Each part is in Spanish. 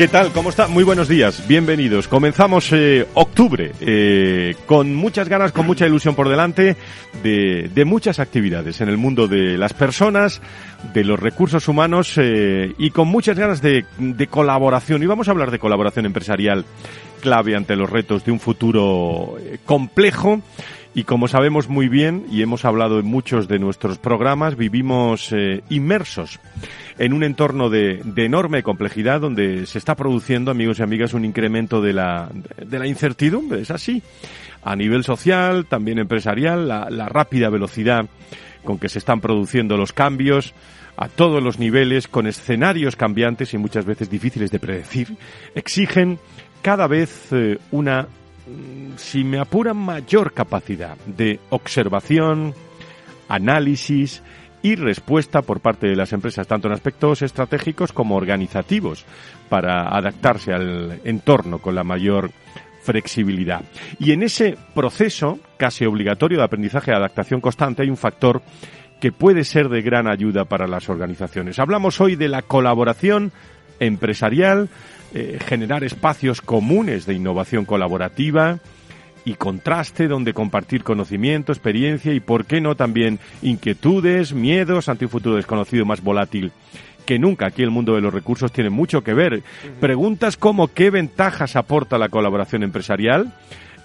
¿Qué tal? ¿Cómo está? Muy buenos días, bienvenidos. Comenzamos eh, octubre eh, con muchas ganas, con mucha ilusión por delante de, de, muchas actividades en el mundo de las personas, de los recursos humanos eh, y con muchas ganas de, de colaboración. Y vamos a hablar de colaboración empresarial clave ante los retos de un futuro complejo y como sabemos muy bien, y hemos hablado en muchos de nuestros programas, vivimos eh, inmersos en un entorno de, de, enorme complejidad donde se está produciendo, amigos y amigas, un incremento de la, de la incertidumbre. Es así. A nivel social, también empresarial, la, rápida velocidad con que se están produciendo los cambios a todos los niveles, con escenarios cambiantes y muchas veces difíciles de predecir, exigen cada vez eh, una si me apura, mayor capacidad de observación, análisis y respuesta por parte de las empresas, tanto en aspectos estratégicos como organizativos, para adaptarse al entorno con la mayor flexibilidad. Y en ese proceso casi obligatorio de aprendizaje y adaptación constante hay un factor que puede ser de gran ayuda para las organizaciones. Hablamos hoy de la colaboración empresarial, eh, generar espacios comunes de innovación colaborativa y contraste donde compartir conocimiento, experiencia y, por qué no, también inquietudes, miedos ante un futuro desconocido más volátil que nunca. Aquí el mundo de los recursos tiene mucho que ver. Preguntas como qué ventajas aporta la colaboración empresarial.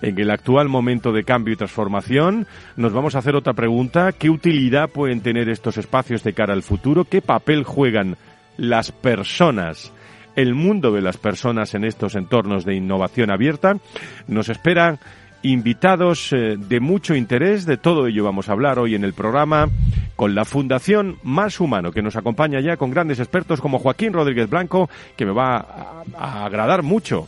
En el actual momento de cambio y transformación, nos vamos a hacer otra pregunta. ¿Qué utilidad pueden tener estos espacios de cara al futuro? ¿Qué papel juegan las personas el mundo de las personas en estos entornos de innovación abierta. Nos esperan invitados eh, de mucho interés, de todo ello vamos a hablar hoy en el programa con la Fundación Más Humano, que nos acompaña ya con grandes expertos como Joaquín Rodríguez Blanco, que me va a, agradar mucho.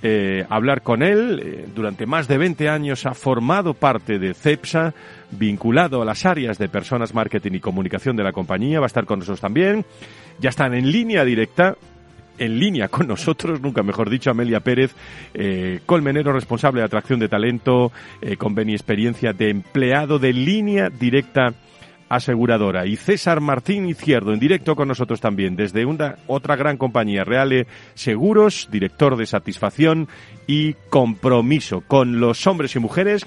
Eh, hablar con él. Eh, durante más de 20 años ha formado parte de CEPSA, vinculado a las áreas de personas, marketing y comunicación de la compañía. Va a estar con nosotros también. Ya están en línea directa en línea con nosotros, nunca mejor dicho, Amelia Pérez, eh, colmenero responsable de atracción de talento, eh, experiencia de empleado de línea directa aseguradora. Y César Martín Izquierdo, en directo con nosotros también, desde una, otra gran compañía, Reale Seguros, director de satisfacción y compromiso con los hombres y mujeres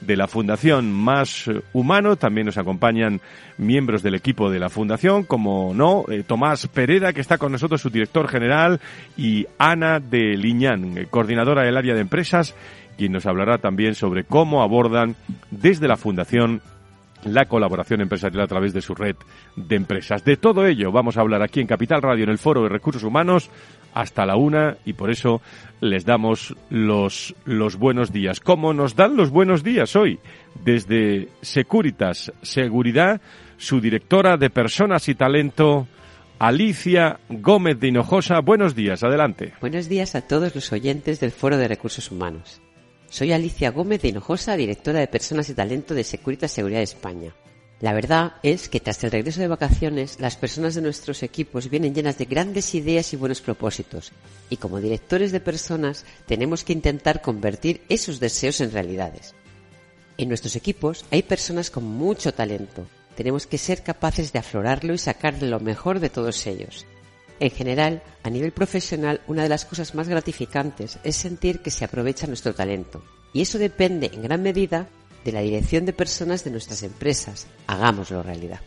de la Fundación Más Humano. También nos acompañan miembros del equipo de la Fundación, como no, eh, Tomás Pereda, que está con nosotros, su director general, y Ana de Liñán, eh, coordinadora del área de empresas, quien nos hablará también sobre cómo abordan desde la Fundación la colaboración empresarial a través de su red de empresas. De todo ello vamos a hablar aquí en Capital Radio, en el Foro de Recursos Humanos, hasta la una y por eso les damos los, los buenos días. ¿Cómo nos dan los buenos días hoy? Desde Securitas Seguridad, su directora de Personas y Talento, Alicia Gómez de Hinojosa. Buenos días, adelante. Buenos días a todos los oyentes del Foro de Recursos Humanos. Soy Alicia Gómez de Hinojosa, directora de Personas y Talento de Securitas Seguridad España. La verdad es que tras el regreso de vacaciones, las personas de nuestros equipos vienen llenas de grandes ideas y buenos propósitos, y como directores de personas tenemos que intentar convertir esos deseos en realidades. En nuestros equipos hay personas con mucho talento. Tenemos que ser capaces de aflorarlo y sacar lo mejor de todos ellos. En general, a nivel profesional, una de las cosas más gratificantes es sentir que se aprovecha nuestro talento. Y eso depende en gran medida de la dirección de personas de nuestras empresas. Hagámoslo realidad.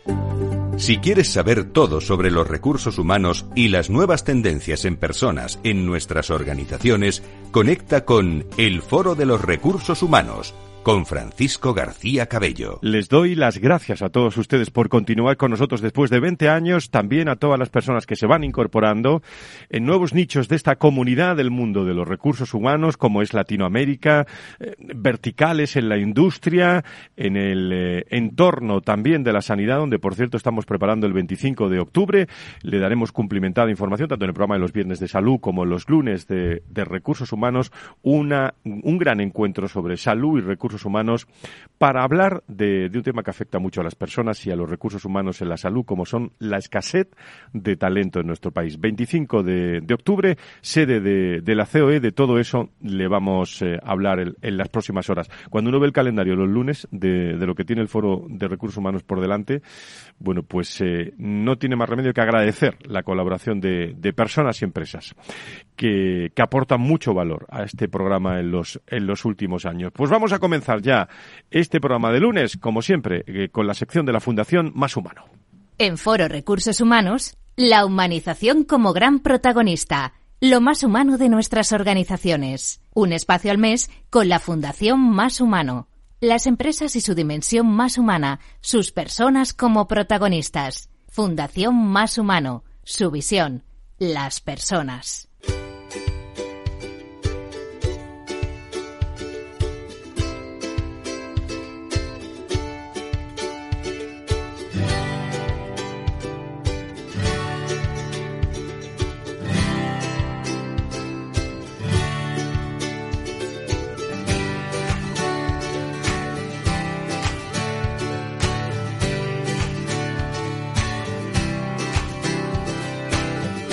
Si quieres saber todo sobre los recursos humanos y las nuevas tendencias en personas en nuestras organizaciones, conecta con El Foro de los Recursos Humanos con Francisco García Cabello. Les doy las gracias a todos ustedes por continuar con nosotros después de 20 años, también a todas las personas que se van incorporando en nuevos nichos de esta comunidad del mundo de los recursos humanos, como es Latinoamérica, eh, verticales en la industria, en el eh, entorno también de la sanidad, donde por cierto estamos preparando el 25 de octubre. Le daremos cumplimentada información tanto en el programa de los viernes de salud como en los lunes de, de recursos humanos, una, un gran encuentro sobre salud y recursos humanos para hablar de, un tema que afecta mucho a las personas y a los recursos humanos en la salud, como son la escasez de talento en nuestro país. 25 de, octubre, sede de, la COE, de todo eso le vamos eh, a hablar en, las próximas horas. Cuando uno ve el calendario los lunes de, lo que tiene el Foro de Recursos Humanos por delante, bueno, pues eh, no tiene más remedio que agradecer la colaboración de, personas y empresas que, que aportan mucho valor a este programa en los, en los últimos años. Pues vamos a comenzar ya este programa de lunes, como siempre, eh, con la sección de la Fundación Más Humano. En Foro Recursos Humanos, la humanización como gran protagonista, lo más humano de nuestras organizaciones. Un espacio al mes con la Fundación Más Humano. Las empresas y su dimensión más humana, sus personas como protagonistas. Fundación Más Humano, su visión, las personas.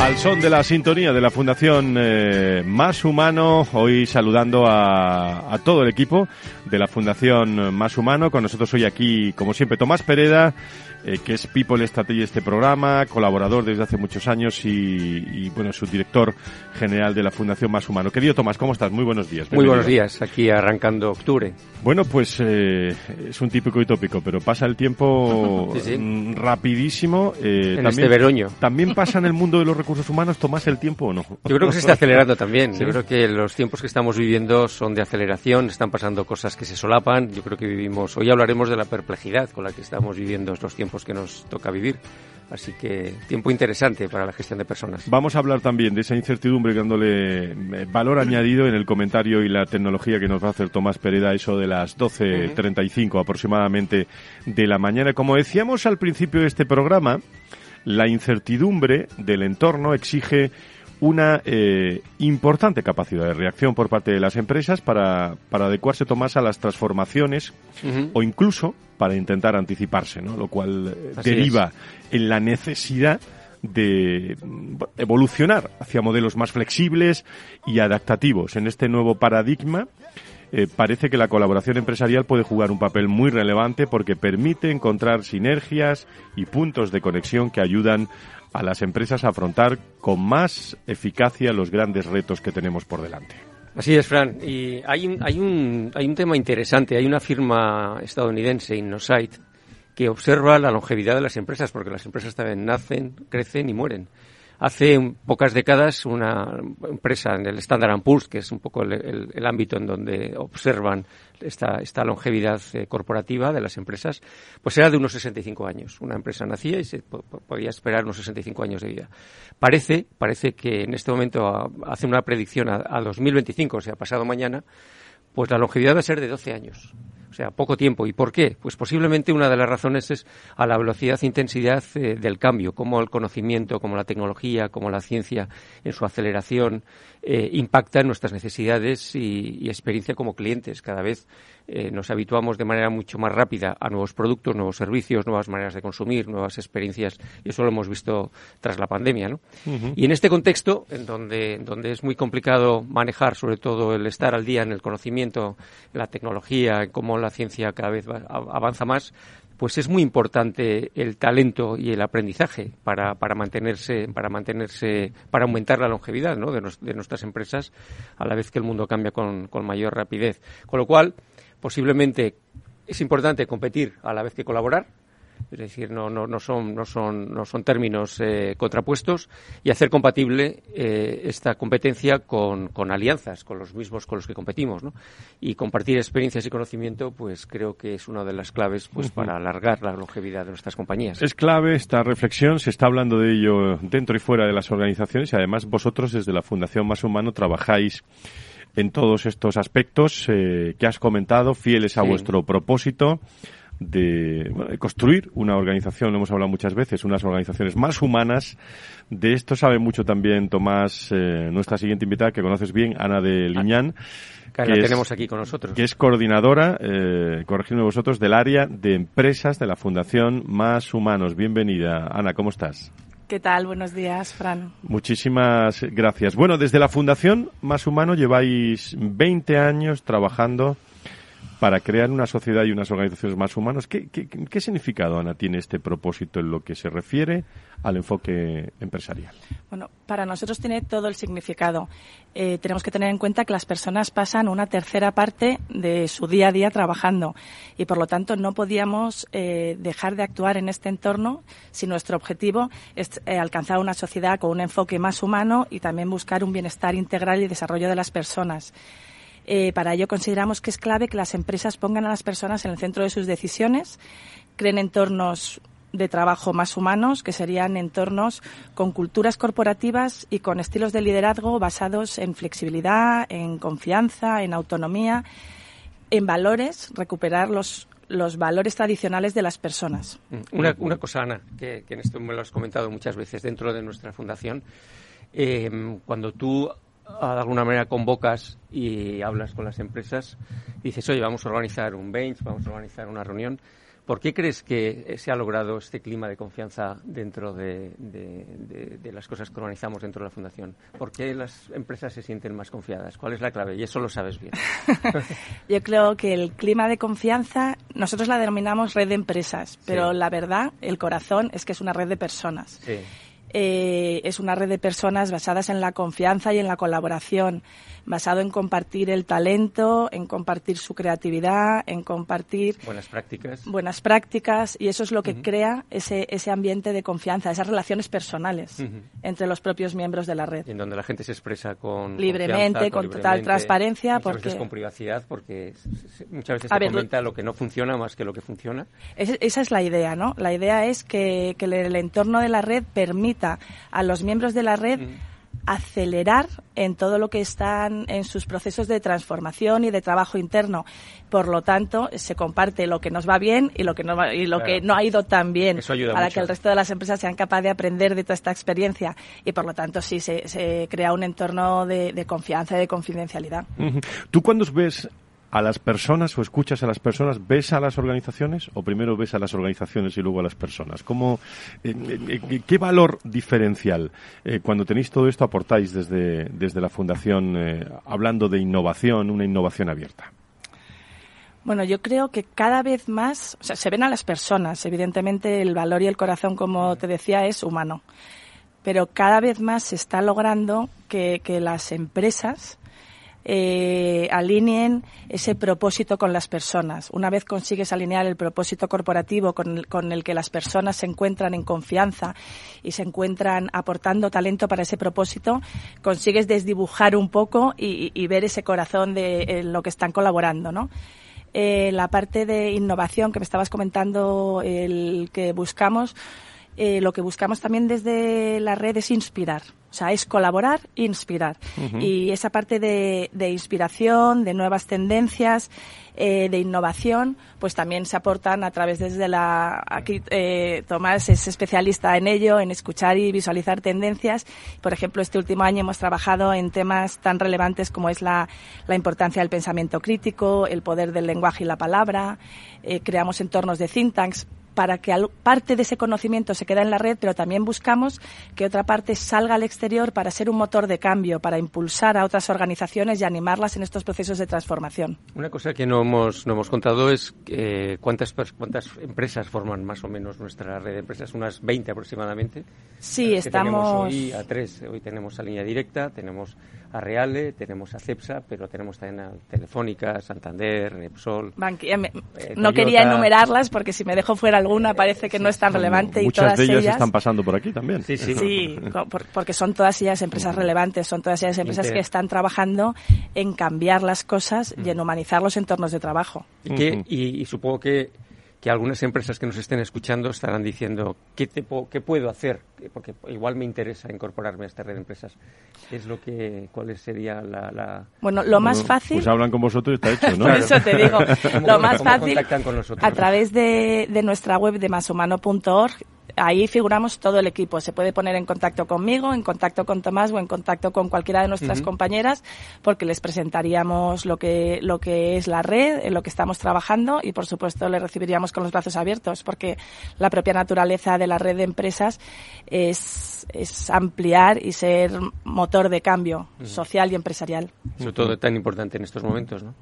Al son de la sintonía de la Fundación eh, Más Humano, hoy saludando a, a, todo el equipo de la Fundación Más Humano. Con nosotros hoy aquí, como siempre, Tomás Pereda eh, que es People Strategy de este programa, colaborador desde hace muchos años y, bueno, subdirector general de la Fundación Más Humano. Querido Tomás, ¿cómo estás? Muy buenos días. Muy buenos días, aquí arrancando octubre. Bueno, pues eh, es un típico y tópico, pero pasa el tiempo mm, rapidísimo. Eh, en este veroño. ¿También pasa en el mundo de los recursos humanos, Tomás, el tiempo o no? Yo creo que se está acelerando también. Yo creo que los tiempos que estamos viviendo son de aceleración, están pasando cosas que se solapan. Yo creo que vivimos, hoy hablaremos de la perplejidad con la que estamos viviendo estos tiempos que nos toca vivir. Así que tiempo interesante para la gestión de personas. Vamos a hablar también de esa incertidumbre dándole eh, valor añadido en el comentario y la tecnología que nos va a hacer Tomás Pereda, eso de las 12.35 aproximadamente de la mañana. Como decíamos al principio de este programa, la incertidumbre del entorno exige una eh, importante capacidad de reacción por parte de las empresas para, para adecuarse, Tomás, a las transformaciones o incluso para intentar anticiparse, ¿no? Lo cual eh, deriva en la necesidad de evolucionar hacia modelos más flexibles y adaptativos. En este nuevo paradigma eh, parece que la colaboración empresarial puede jugar un papel muy relevante porque permite encontrar sinergias y puntos de conexión que ayudan a las empresas afrontar con más eficacia los grandes retos que tenemos por delante. Así es, Fran. Y hay un, hay un, hay un tema interesante. Hay una firma estadounidense, InnoSight, que observa la longevidad de las empresas, porque las empresas también nacen, crecen y mueren. Hace pocas décadas una empresa en el Standard Poor's, que es un poco el, ámbito en donde observan esta, esta longevidad eh, corporativa de las empresas, pues era de unos 65 años. Una empresa nacía y se podía esperar unos 65 años de vida. Parece, parece que en este momento hace una predicción a, a 2025, o sea, pasado mañana, pues la longevidad va a ser de 12 años o sea, poco tiempo. ¿Y por qué? Pues posiblemente una de las razones es a la velocidad e intensidad eh, del cambio, como el conocimiento, como la tecnología, como la ciencia en su aceleración eh, impacta en nuestras necesidades y, experiencia como clientes. Cada vez eh, nos habituamos de manera mucho más rápida a nuevos productos, nuevos servicios, nuevas maneras de consumir, nuevas experiencias, y eso lo hemos visto tras la pandemia. ¿no? Y en este contexto, en donde, donde es muy complicado manejar, sobre todo el estar al día en el conocimiento, la tecnología, cómo la ciencia cada vez avanza más, pues es muy importante el talento y el aprendizaje para, para mantenerse, para mantenerse, para aumentar la longevidad de, nuestras empresas a la vez que el mundo cambia con mayor rapidez. Con lo cual, posiblemente es importante competir a la vez que colaborar es decir, no, no, no, son, no, son, no son términos eh, contrapuestos, y hacer compatible eh, esta competencia con, con, alianzas, con los mismos con los que competimos. ¿no? Y compartir experiencias y conocimiento, pues creo que es una de las claves pues, para alargar la longevidad de nuestras compañías. Es clave esta reflexión, se está hablando de ello dentro y fuera de las organizaciones, y además vosotros desde la Fundación Más Humano trabajáis en todos estos aspectos eh, que has comentado, fieles a vuestro propósito de, construir una organización, lo hemos hablado muchas veces, unas organizaciones más humanas. De esto sabe mucho también Tomás, eh, nuestra siguiente invitada, que conoces bien, Ana de Liñán. Que, la tenemos aquí con nosotros. Que es coordinadora, eh, corregidme vosotros, del área de empresas de la Fundación Más Humanos. Bienvenida. Ana, ¿cómo estás? ¿Qué tal? Buenos días, Fran. Muchísimas gracias. Bueno, desde la Fundación Más Humano lleváis 20 años trabajando para crear una sociedad y unas organizaciones más humanas. ¿Qué, qué, significado, Ana, tiene este propósito en lo que se refiere al enfoque empresarial? Bueno, para nosotros tiene todo el significado. Eh, tenemos que tener en cuenta que las personas pasan una tercera parte de su día a día trabajando y, por lo tanto, no podíamos eh, dejar de actuar en este entorno si nuestro objetivo es eh, alcanzar una sociedad con un enfoque más humano y también buscar un bienestar integral y desarrollo de las personas. Eh, para ello consideramos que es clave que las empresas pongan a las personas en el centro de sus decisiones, creen entornos de trabajo más humanos, que serían entornos con culturas corporativas y con estilos de liderazgo basados en flexibilidad, en confianza, en autonomía, en valores, recuperar los, los valores tradicionales de las personas. Mm, una, una cosa, Ana, que, en esto me lo has comentado muchas veces dentro de nuestra fundación, eh, cuando tú de alguna manera convocas y hablas con las empresas, dices, oye, vamos a organizar un bench, vamos a organizar una reunión. ¿Por qué crees que se ha logrado este clima de confianza dentro de, las cosas que organizamos dentro de la Fundación? ¿Por qué las empresas se sienten más confiadas? ¿Cuál es la clave? Y eso lo sabes bien. Yo creo que el clima de confianza, nosotros la denominamos red de empresas, pero la verdad, el corazón es que es una red de personas. Sí. Eh, es una red de personas basadas en la confianza y en la colaboración, basado en compartir el talento, en compartir su creatividad, en compartir buenas prácticas. Buenas prácticas y eso es lo que crea ese, ese ambiente de confianza, esas relaciones personales entre los propios miembros de la red. en donde la gente se expresa con libremente, con, total transparencia, muchas porque veces con privacidad, porque muchas veces se comenta lo que no funciona más que lo que funciona. esa es la idea, ¿no? La idea es que, que el entorno de la red permita a los miembros de la red acelerar en todo lo que están en sus procesos de transformación y de trabajo interno. Por lo tanto, se comparte lo que nos va bien y lo que no, y lo que no ha ido tan bien para que el resto de las empresas sean capaces de aprender de toda esta experiencia. Y por lo tanto, sí, se, crea un entorno de, confianza y de confidencialidad. ¿Tú cuando ves a las personas o escuchas a las personas? ¿Ves a las organizaciones o primero ves a las organizaciones y luego a las personas? ¿Cómo, eh, eh, eh, ¿Qué valor diferencial cuando tenéis todo esto aportáis desde, desde la Fundación hablando de innovación, una innovación abierta? Bueno, yo creo que cada vez más, o sea, se ven a las personas, evidentemente el valor y el corazón, como te decía, es humano, pero cada vez más se está logrando que, que las empresas eh, alineen ese propósito con las personas. Una vez consigues alinear el propósito corporativo con el, que las personas se encuentran en confianza y se encuentran aportando talento para ese propósito, consigues desdibujar un poco y, ver ese corazón de lo que están colaborando, ¿no? Eh, la parte de innovación que me estabas comentando, el que buscamos, eh, lo que buscamos también desde la red es inspirar. O sea, es colaborar e inspirar. Y esa parte de, inspiración, de nuevas tendencias, eh, de innovación, pues también se aportan a través desde la... Aquí eh, Tomás es especialista en ello, en escuchar y visualizar tendencias. Por ejemplo, este último año hemos trabajado en temas tan relevantes como es la, la importancia del pensamiento crítico, el poder del lenguaje y la palabra. Eh, creamos entornos de think tanks para que parte de ese conocimiento se quede en la red, pero también buscamos que otra parte salga al exterior para ser un motor de cambio, para impulsar a otras organizaciones y animarlas en estos procesos de transformación. Una cosa que no hemos, no hemos contado es eh, cuántas, cuántas empresas forman más o menos nuestra red de empresas, unas 20 aproximadamente. Sí, estamos. hoy a tres. Hoy tenemos a Línea Directa, tenemos a Reale, tenemos a Cepsa, pero tenemos también a Telefónica, Santander, Repsol. Eh, no quería enumerarlas porque si me dejo fuera alguna parece que no es tan relevante Muchas y todas de ellas ellas están pasando por aquí también. Sí, sí. Sí, porque son todas ellas empresas relevantes, son todas ellas empresas Inter- que están trabajando en cambiar las cosas y en humanizar los entornos de trabajo. Y, que- y- y supongo que, que algunas empresas que nos estén escuchando estarán diciendo, ¿qué, te po- qué puedo hacer? Porque igual me interesa incorporarme a esta red de empresas. ¿Qué es lo que, ¿Cuál sería la...? la- Bueno, lo más fácil... Pues hablan con vosotros y está hecho, ¿no? Por eso te digo, ¿Cómo- lo más fácil contactan con nosotros? a través de, de nuestra web de mashumano.org. Ahí figuramos todo el equipo. Se puede poner en contacto conmigo, en contacto con Tomás o en contacto con cualquiera de nuestras compañeras, porque les presentaríamos lo que, lo que es la red, en lo que estamos trabajando y, por supuesto, les recibiríamos con los brazos abiertos, porque la propia naturaleza de la red de empresas es, es ampliar y ser motor de cambio social y empresarial. Sobre todo tan importante en estos momentos, ¿no?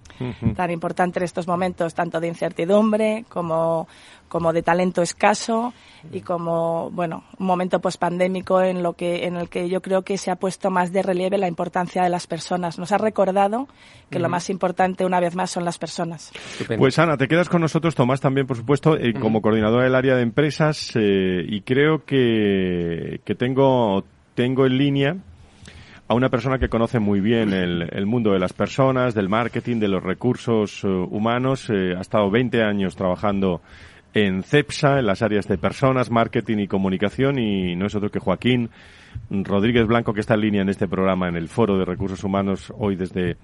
tan importante en estos momentos, tanto de incertidumbre como, como de talento escaso y como, bueno, un momento pospandémico en lo que, en el que yo creo que se ha puesto más de relieve la importancia de las personas. Nos ha recordado que lo más importante, una vez más, son las personas. Estupendo. Pues Ana, te quedas con nosotros, Tomás también, por supuesto, eh, como coordinadora del área de empresas eh, y creo que, que tengo, tengo en línea a una persona que conoce muy bien el, el mundo de las personas, del marketing, de los recursos eh, humanos. eh, ha estado 20 años trabajando en CEPSA, en las áreas de personas, marketing y comunicación y no es otro que Joaquín Rodríguez Blanco, que está en línea en este programa, en el Foro de Recursos Humanos, hoy desde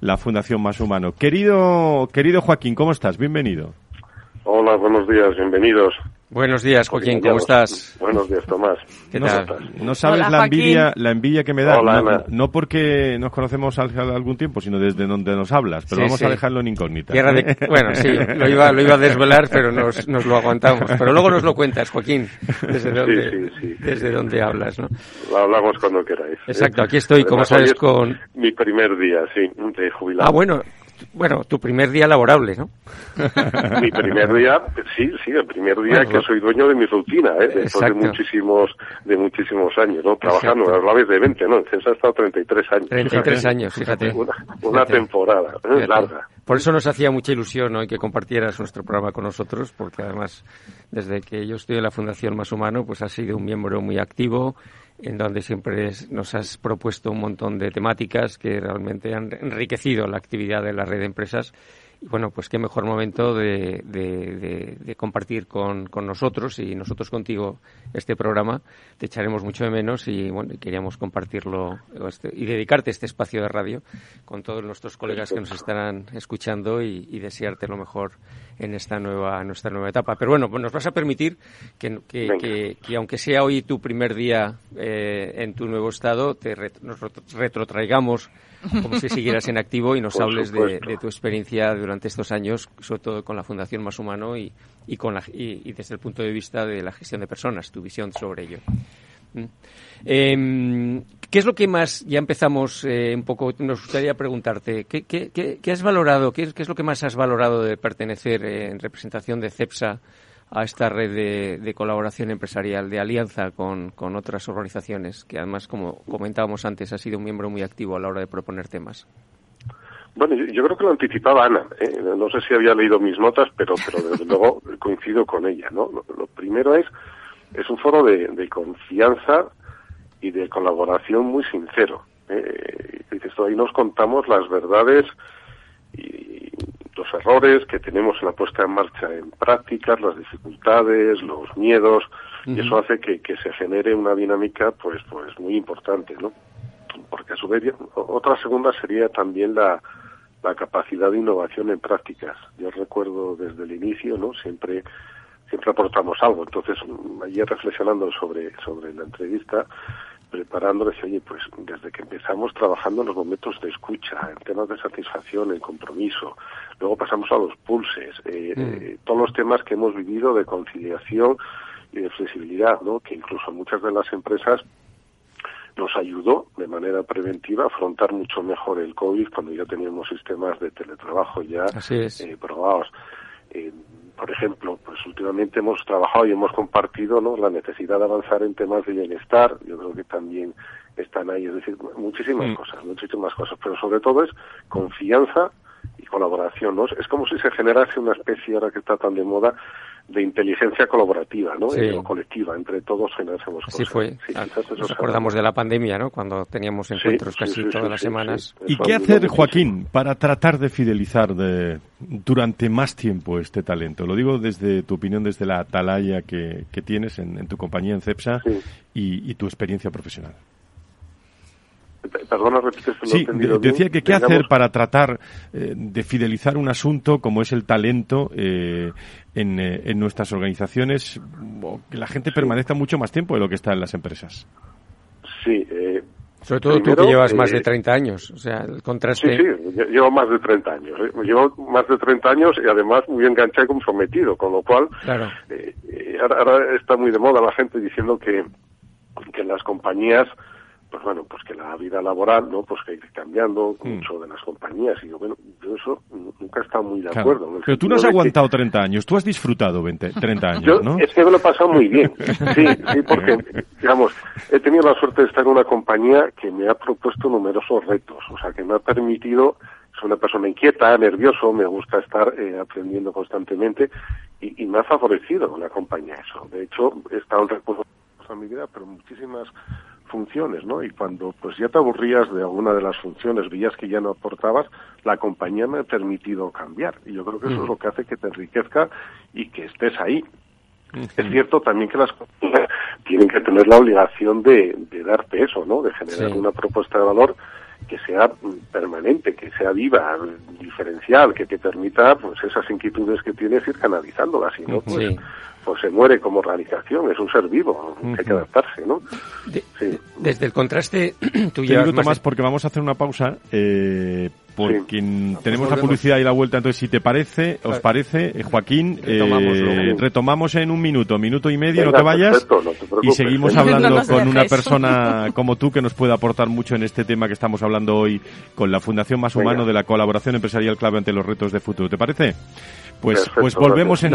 la Fundación Más Humano. Querido, querido Joaquín, ¿cómo estás? Bienvenido. Hola, buenos días, bienvenidos. Buenos días, Joaquín, ¿cómo estás? Buenos días, Tomás. ¿Qué no, tal? no sabes Hola, la Joaquín. envidia, la envidia que me da. Hola, no, Ana. no porque nos conocemos hace algún tiempo, sino desde donde nos hablas. Pero Sí, vamos sí. a dejarlo en incógnita. Tierra de- Bueno, sí, lo iba, lo iba a desvelar, pero nos, nos lo aguantamos. Pero luego nos lo cuentas, Joaquín, desde sí, sí. desde dónde hablas, ¿no? Lo hablamos cuando queráis. Exacto, aquí estoy, como Además, sabes, hoy es con... Mi primer día, sí, de jubilado. Ah, bueno, bueno, tu primer día laborable, ¿no? Mi primer día, sí, sí, el primer día Bueno, que soy dueño de mi rutina, ¿eh? después Exacto. de muchísimos, de muchísimos años, ¿no? Trabajando, Exacto. hablabais de 20, ¿no? En Cesa ha estado 33 años. 33 Fíjate. años, fíjate. Una, una Fíjate. temporada, ¿eh? Larga. Por eso nos hacía mucha ilusión hoy que compartieras nuestro programa con nosotros, porque además, desde que yo estoy en la Fundación Más Humano, pues has sido un miembro muy activo, en donde siempre nos has propuesto un montón de temáticas que realmente han enriquecido la actividad de la red de empresas. Y bueno, pues qué mejor momento de, de- de- de compartir con, con nosotros y nosotros contigo este programa. Te echaremos mucho de menos y bueno, queríamos compartirlo este- y dedicarte este espacio de radio con todos nuestros colegas que nos estarán escuchando y, y desearte lo mejor en esta nueva, en nuestra nueva etapa. Pero bueno, pues nos vas a permitir que, que, que- que aunque sea hoy tu primer día eh, en tu nuevo estado, te nos retro- retrotraigamos como si siguieras en activo y nos Por hables de, tu experiencia durante estos años, sobre todo con la Fundación Más Humano y, y, con la, y, y desde el punto de vista de la gestión de personas, tu visión sobre ello. Mm. Em, ¿Qué es lo que más, ya empezamos eh, un poco, nos gustaría preguntarte, ¿qué, qué, qué- qué has valorado, qué es, qué es lo que más has valorado de pertenecer eh, en representación de CEPSA a esta red de, de colaboración empresarial, de alianza con, con otras organizaciones, que además, como comentábamos antes, ha sido un miembro muy activo a la hora de proponer temas? Bueno, yo, yo creo que lo anticipaba Ana. ¿eh? No sé si había leído mis notas, pero, pero desde luego coincido con ella. ¿no? Lo, lo primero es, es un foro de, de confianza y de colaboración muy sincero. ¿eh? Dices, ahí nos contamos las verdades y los errores que tenemos en la puesta en marcha en prácticas, las dificultades, los miedos, y eso hace que, que se genere una dinámica pues pues muy importante, ¿no? Porque a su vez, otra segunda sería también la, la capacidad de innovación en prácticas. Yo recuerdo desde el inicio, ¿no? Siempre siempre aportamos algo. Entonces, ayer reflexionando sobre sobre la entrevista, preparando, decía, oye, pues desde que empezamos trabajando en los momentos de escucha, en temas de satisfacción, en compromiso, luego pasamos a los pulses, eh, Mm. eh, todos los temas que hemos vivido de conciliación y de flexibilidad, ¿no? Que incluso muchas de las empresas nos ayudó de manera preventiva a afrontar mucho mejor el COVID cuando ya teníamos sistemas de teletrabajo ya Así es. eh, probados. Eh, por ejemplo, pues últimamente hemos trabajado y hemos compartido ¿no? la necesidad de avanzar en temas de bienestar. Yo creo que también están ahí, es decir, muchísimas Mm. cosas, muchísimas cosas, pero sobre todo es confianza y colaboración. ¿no? Es como si se generase una especie, ahora que está tan de moda, de inteligencia colaborativa, ¿no? Eh, colectiva, entre todos generamos cosas. Así fue. Ah, nos acordamos de la pandemia, ¿no? Cuando teníamos encuentros casi todas las semanas. ¿Y qué hacer, Joaquín, para tratar de fidelizar de, durante más tiempo este talento? Lo digo desde tu opinión, desde la atalaya que, que tienes en, tu compañía en CEPSA y, y tu experiencia profesional. Perdona, repites, sí, decía que qué hacer para tratar eh, de fidelizar un asunto como es el talento eh, en, eh, en, nuestras organizaciones, o que la gente permanezca mucho más tiempo de lo que está en las empresas. Sí, sobre todo tú que llevas más de 30 años, o sea, el contraste. Sí, sí, llevo más de 30 años. Llevo más de 30 años y además muy enganchado y comprometido, con lo cual claro. ahora, está muy de moda la gente diciendo que, que las compañías pues bueno, pues que la vida laboral, ¿no? Pues que ir cambiando mm. mucho de las compañías. Y yo, bueno, yo eso nunca he estado muy de acuerdo. Pero tú no has aguantado 30 años, tú has disfrutado 20, 30 años, yo, ¿no? Es que me lo he pasado muy bien. Sí, sí, porque, digamos, he tenido la suerte de estar en una compañía que me ha propuesto numerosos retos, o sea, que me ha permitido soy una persona inquieta, nervioso, me gusta estar eh, aprendiendo constantemente y, y, me ha favorecido la compañía eso. De hecho, he estado en recursos en mi vida, pero muchísimas funciones, ¿no? Y cuando pues ya te aburrías de alguna de las funciones, veías que ya no aportabas, la compañía me ha permitido cambiar. Y yo creo que eso es lo que hace que te enriquezca y que estés ahí. Es cierto también que las compañías tienen que tener la obligación de, de darte eso, ¿no? De generar una propuesta de valor que sea permanente, que sea viva, diferencial, que te permita pues esas inquietudes que tienes ir canalizándolas, y no pues pues se muere como realización, es un ser vivo, hay que adaptarse, ¿no? Desde el contraste, tú llevas un minuto más, porque vamos a hacer una pausa, eh, porque tenemos la publicidad y la vuelta, entonces si te parece, os parece, eh, Joaquín, eh, retomamos, en un minuto, minuto y medio, no te vayas, y seguimos hablando con una persona como tú que nos puede aportar mucho en este tema que estamos hablando hoy con la Fundación Más Humano de la colaboración empresarial clave ante los retos de futuro. ¿Te parece? Pues, pues volvemos, en,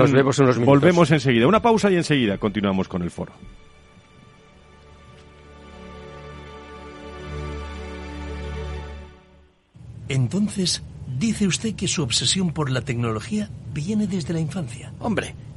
volvemos enseguida. Una pausa y enseguida continuamos con el foro. Entonces, dice usted que su obsesión por la tecnología viene desde la infancia. Hombre,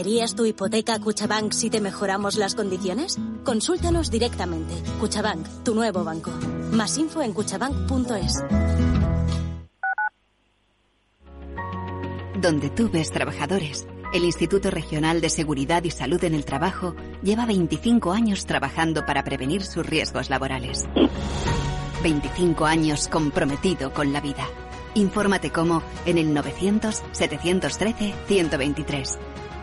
¿Traerías tu hipoteca a Cuchabank si te mejoramos las condiciones? Consúltanos directamente. Cuchabank, tu nuevo banco. Más info en cuchabank.es. Donde tú ves trabajadores, el Instituto Regional de Seguridad y Salud en el Trabajo lleva 25 años trabajando para prevenir sus riesgos laborales. 25 años comprometido con la vida. Infórmate cómo en el 900 713 123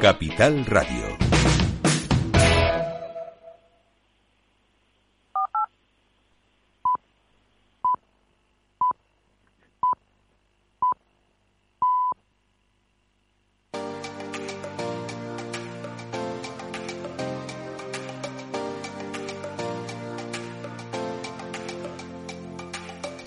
Capital Radio.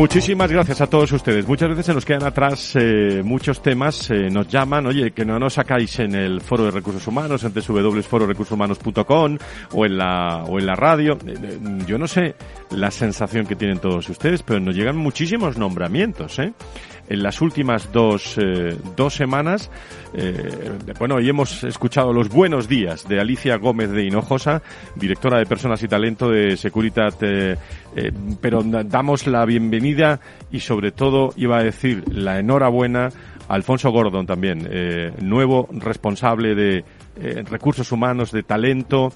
Muchísimas gracias a todos ustedes. Muchas veces se nos quedan atrás eh, muchos temas, eh, nos llaman, oye, que no nos sacáis en el foro de recursos humanos, en www.fororecursoshumanos.com o en la o en la radio. Eh, yo no sé la sensación que tienen todos ustedes, pero nos llegan muchísimos nombramientos, ¿eh? En las últimas dos, eh, dos semanas. Eh, bueno, hoy hemos escuchado los buenos días de Alicia Gómez de Hinojosa, directora de Personas y Talento de Securitat, eh, pero damos la bienvenida y sobre todo iba a decir la enhorabuena a Alfonso Gordon también, nuevo responsable de recursos humanos, de talento,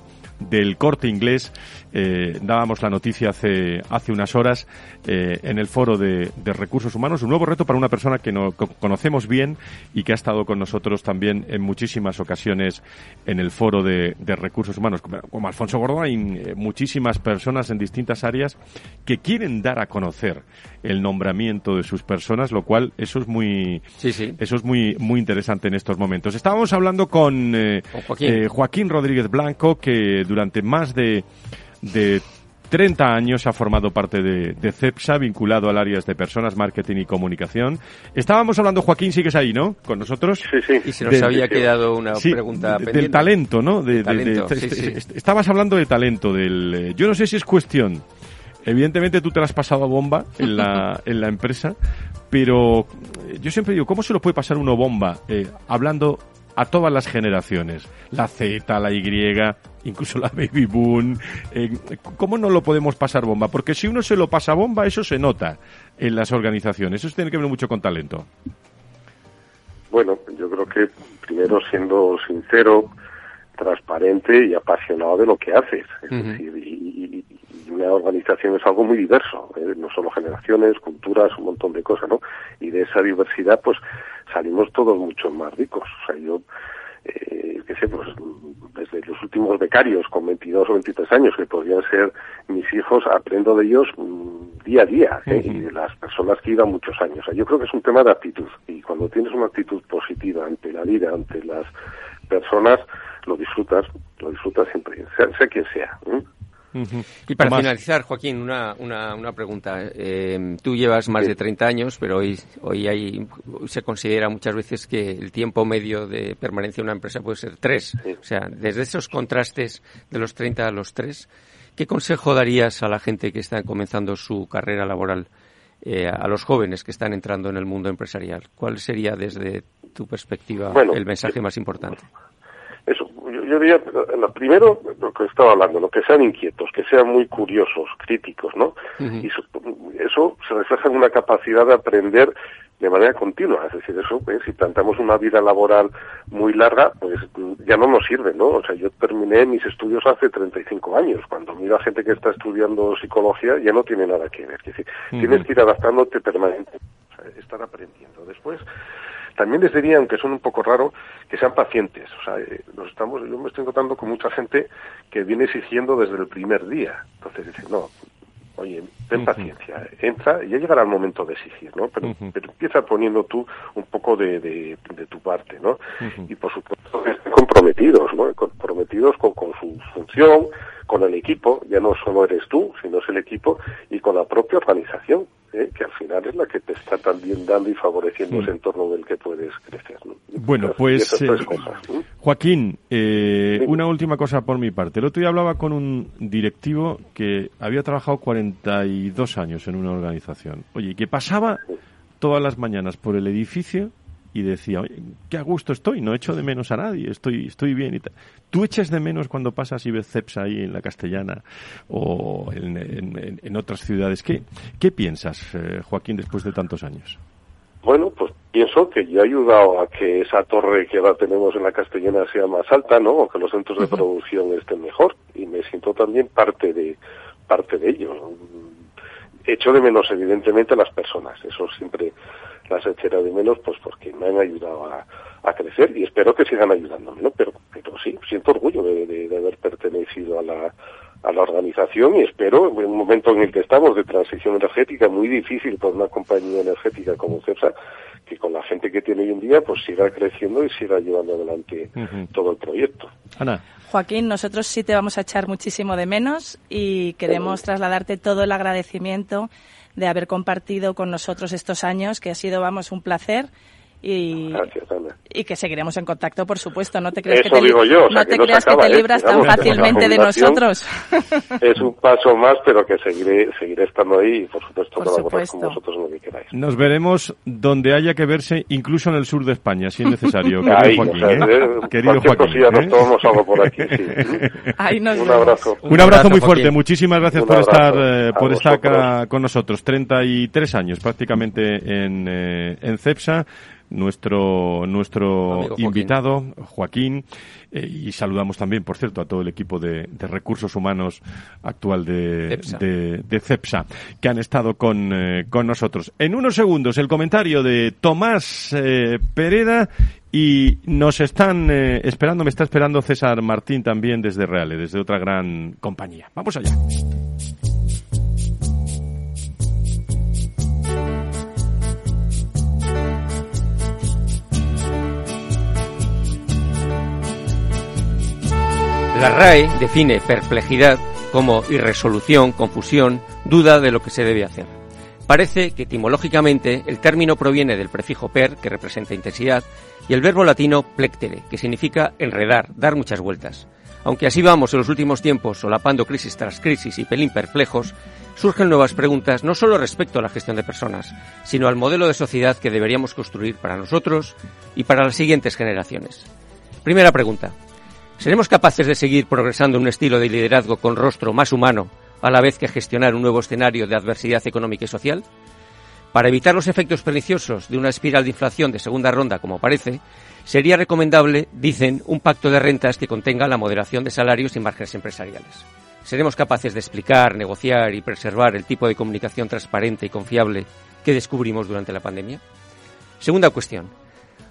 del corte inglés. Eh, dábamos la noticia hace, hace unas horas eh, en el foro de, recursos humanos. Un nuevo reto para una persona que no conocemos bien y que ha estado con nosotros también en muchísimas ocasiones en el foro de, recursos humanos. Como, Alfonso Gordón, hay eh, muchísimas personas en distintas áreas que quieren dar a conocer el nombramiento de sus personas, lo cual eso es muy, eso es muy, muy interesante en estos momentos. Estábamos hablando con, Joaquín. Joaquín Rodríguez Blanco, que durante más de, de 30 años ha formado parte de, CEPSA, vinculado al área de personas, marketing y comunicación. Estábamos hablando, Joaquín, sigues ahí, ¿no? Con nosotros. Sí, sí. Y se nos había quedado una pregunta pendiente. Del talento, ¿no? De, estabas hablando de talento. Del, eh, yo no sé si es cuestión. Evidentemente tú te la has pasado a bomba en la, en la empresa, pero eh, yo siempre digo, ¿cómo se lo puede pasar uno bomba eh, hablando a todas las generaciones? La Z, la Y, incluso la baby boom. Eh, ¿Cómo no lo podemos pasar bomba? Porque si uno se lo pasa bomba, eso se nota en las organizaciones. Eso tiene que ver mucho con talento. Bueno, yo creo que primero siendo sincero, transparente y apasionado de lo que haces. Es decir, y, una organización es algo muy diverso, ¿eh? no solo generaciones, culturas, un montón de cosas, ¿no? Y de esa diversidad, pues salimos todos mucho más ricos. O sea, yo eh, qué sé, pues desde los últimos becarios con 22 o 23 años, que podrían ser mis hijos, aprendo de ellos mm, día a día, ¿eh? y de las personas que llevan muchos años. yo creo que es un tema de actitud, y cuando tienes una actitud positiva ante la vida, ante las personas, lo disfrutas, lo disfrutas siempre, sea, sea quien sea. ¿eh? Y para finalizar, Joaquín, una, una, una pregunta. Eh, tú llevas más de 30 años, pero hoy, hoy hay, se considera muchas veces que el tiempo medio de permanencia en una empresa puede ser tres. O sea, desde esos contrastes de los 30 a los tres, ¿qué consejo darías a la gente que está comenzando su carrera laboral? Eh, a los jóvenes que están entrando en el mundo empresarial. ¿Cuál sería desde tu perspectiva el mensaje más importante? Eso, yo, diría, lo primero, lo que estaba hablando, lo que sean inquietos, que sean muy curiosos, críticos, ¿no? Y eso, se refleja en una capacidad de aprender de manera continua. Es decir, eso, ¿eh? si plantamos una vida laboral muy larga, pues ya no nos sirve, ¿no? O sea, yo terminé mis estudios hace 35 años. Cuando miro a gente que está estudiando psicología, ya no tiene nada que ver. Es decir, tienes que ir adaptándote permanentemente, o sea, estar aprendiendo. Después, también les diría, aunque son un poco raro, que sean pacientes. O sea, eh, estamos, yo me estoy encontrando con mucha gente que viene exigiendo desde el primer día. Entonces dicen, no, oye, ten paciencia, entra, y ya llegará el momento de exigir, ¿no? Pero, empieza poniendo tú un poco de, de, tu parte, ¿no? Y por supuesto comprometidos, ¿no? Comprometidos con, con su función, con el equipo, ya no solo eres tú, sino es el equipo, y con la propia organización. ¿Eh? que al final es la que te está también dando y favoreciendo ese entorno del que puedes crecer. Bueno, pues eh, Joaquín, eh, una última cosa por mi parte. El otro día hablaba con un directivo que había trabajado 42 años en una organización. Oye, que pasaba todas las mañanas por el edificio y decía, Oye, qué a gusto estoy, no echo de menos a nadie, estoy, estoy bien y tal. ¿Tú echas de menos cuando pasas y ves CEPS ahí en la Castellana o en, en, otras ciudades? ¿Qué, qué piensas, eh, Joaquín, después de tantos años? bueno, pues pienso que yo he ayudado a que esa torre que ahora tenemos en la Castellana sea más alta, ¿no? O que los centros de producción estén mejor. Y me siento también parte de, parte de ello. Echo de menos, evidentemente, a las personas. Eso siempre las echaré de menos, pues porque me han ayudado a, a crecer y espero que sigan ayudándome, ¿no? Pero, pero sí, siento orgullo de, de haber pertenecido a la, a la organización y espero, en un momento en el que estamos de transición energética muy difícil para una compañía energética como CEPSA, que con la gente que tiene hoy en día, pues siga creciendo y siga llevando adelante todo el proyecto. Ana. Joaquín, nosotros sí te vamos a echar muchísimo de menos y queremos trasladarte todo el agradecimiento de haber compartido con nosotros estos años, que ha sido, vamos, un placer y, y que seguiremos en contacto, por supuesto. No te creas que te, no te, creas que te ¿eh? libras tan fácilmente de nosotros. Es un paso más, pero que seguiré, seguiré estando ahí y, por supuesto, colaborar con vosotros lo que queráis. Nos veremos donde haya que verse, incluso en el sur de España, si es necesario. querido Joaquín, ¿eh? querido Joaquín, nos tomamos algo por aquí, sí. un abrazo. Un abrazo muy fuerte. Muchísimas gracias por estar, eh, por estar acá con nosotros. 33 años prácticamente en, eh, en CEPSA nuestro, nuestro invitado, Joaquín, eh, y saludamos también, por cierto, a todo el equipo de, recursos humanos actual de CEPSA, que han estado con, eh, con, nosotros. En unos segundos, el comentario de Tomás eh, Pereda y nos están esperando, me está esperando César Martín también desde Reale, desde otra gran compañía. Vamos allá. La RAE define perplejidad como irresolución, confusión, duda de lo que se debe hacer. Parece que etimológicamente el término proviene del prefijo per, que representa intensidad, y el verbo latino plectere, que significa enredar, dar muchas vueltas. Aunque así vamos en los últimos tiempos, solapando crisis tras crisis y pelín perplejos, surgen nuevas preguntas no solo respecto a la gestión de personas, sino al modelo de sociedad que deberíamos construir para nosotros y para las siguientes generaciones. Primera pregunta. ¿Seremos capaces de seguir progresando en un estilo de liderazgo con rostro más humano a la vez que gestionar un nuevo escenario de adversidad económica y social? Para evitar los efectos perniciosos de una espiral de inflación de segunda ronda, como parece, sería recomendable, dicen, un pacto de rentas que contenga la moderación de salarios y márgenes empresariales. ¿Seremos capaces de explicar, negociar y preservar el tipo de comunicación transparente y confiable que descubrimos durante la pandemia? Segunda cuestión.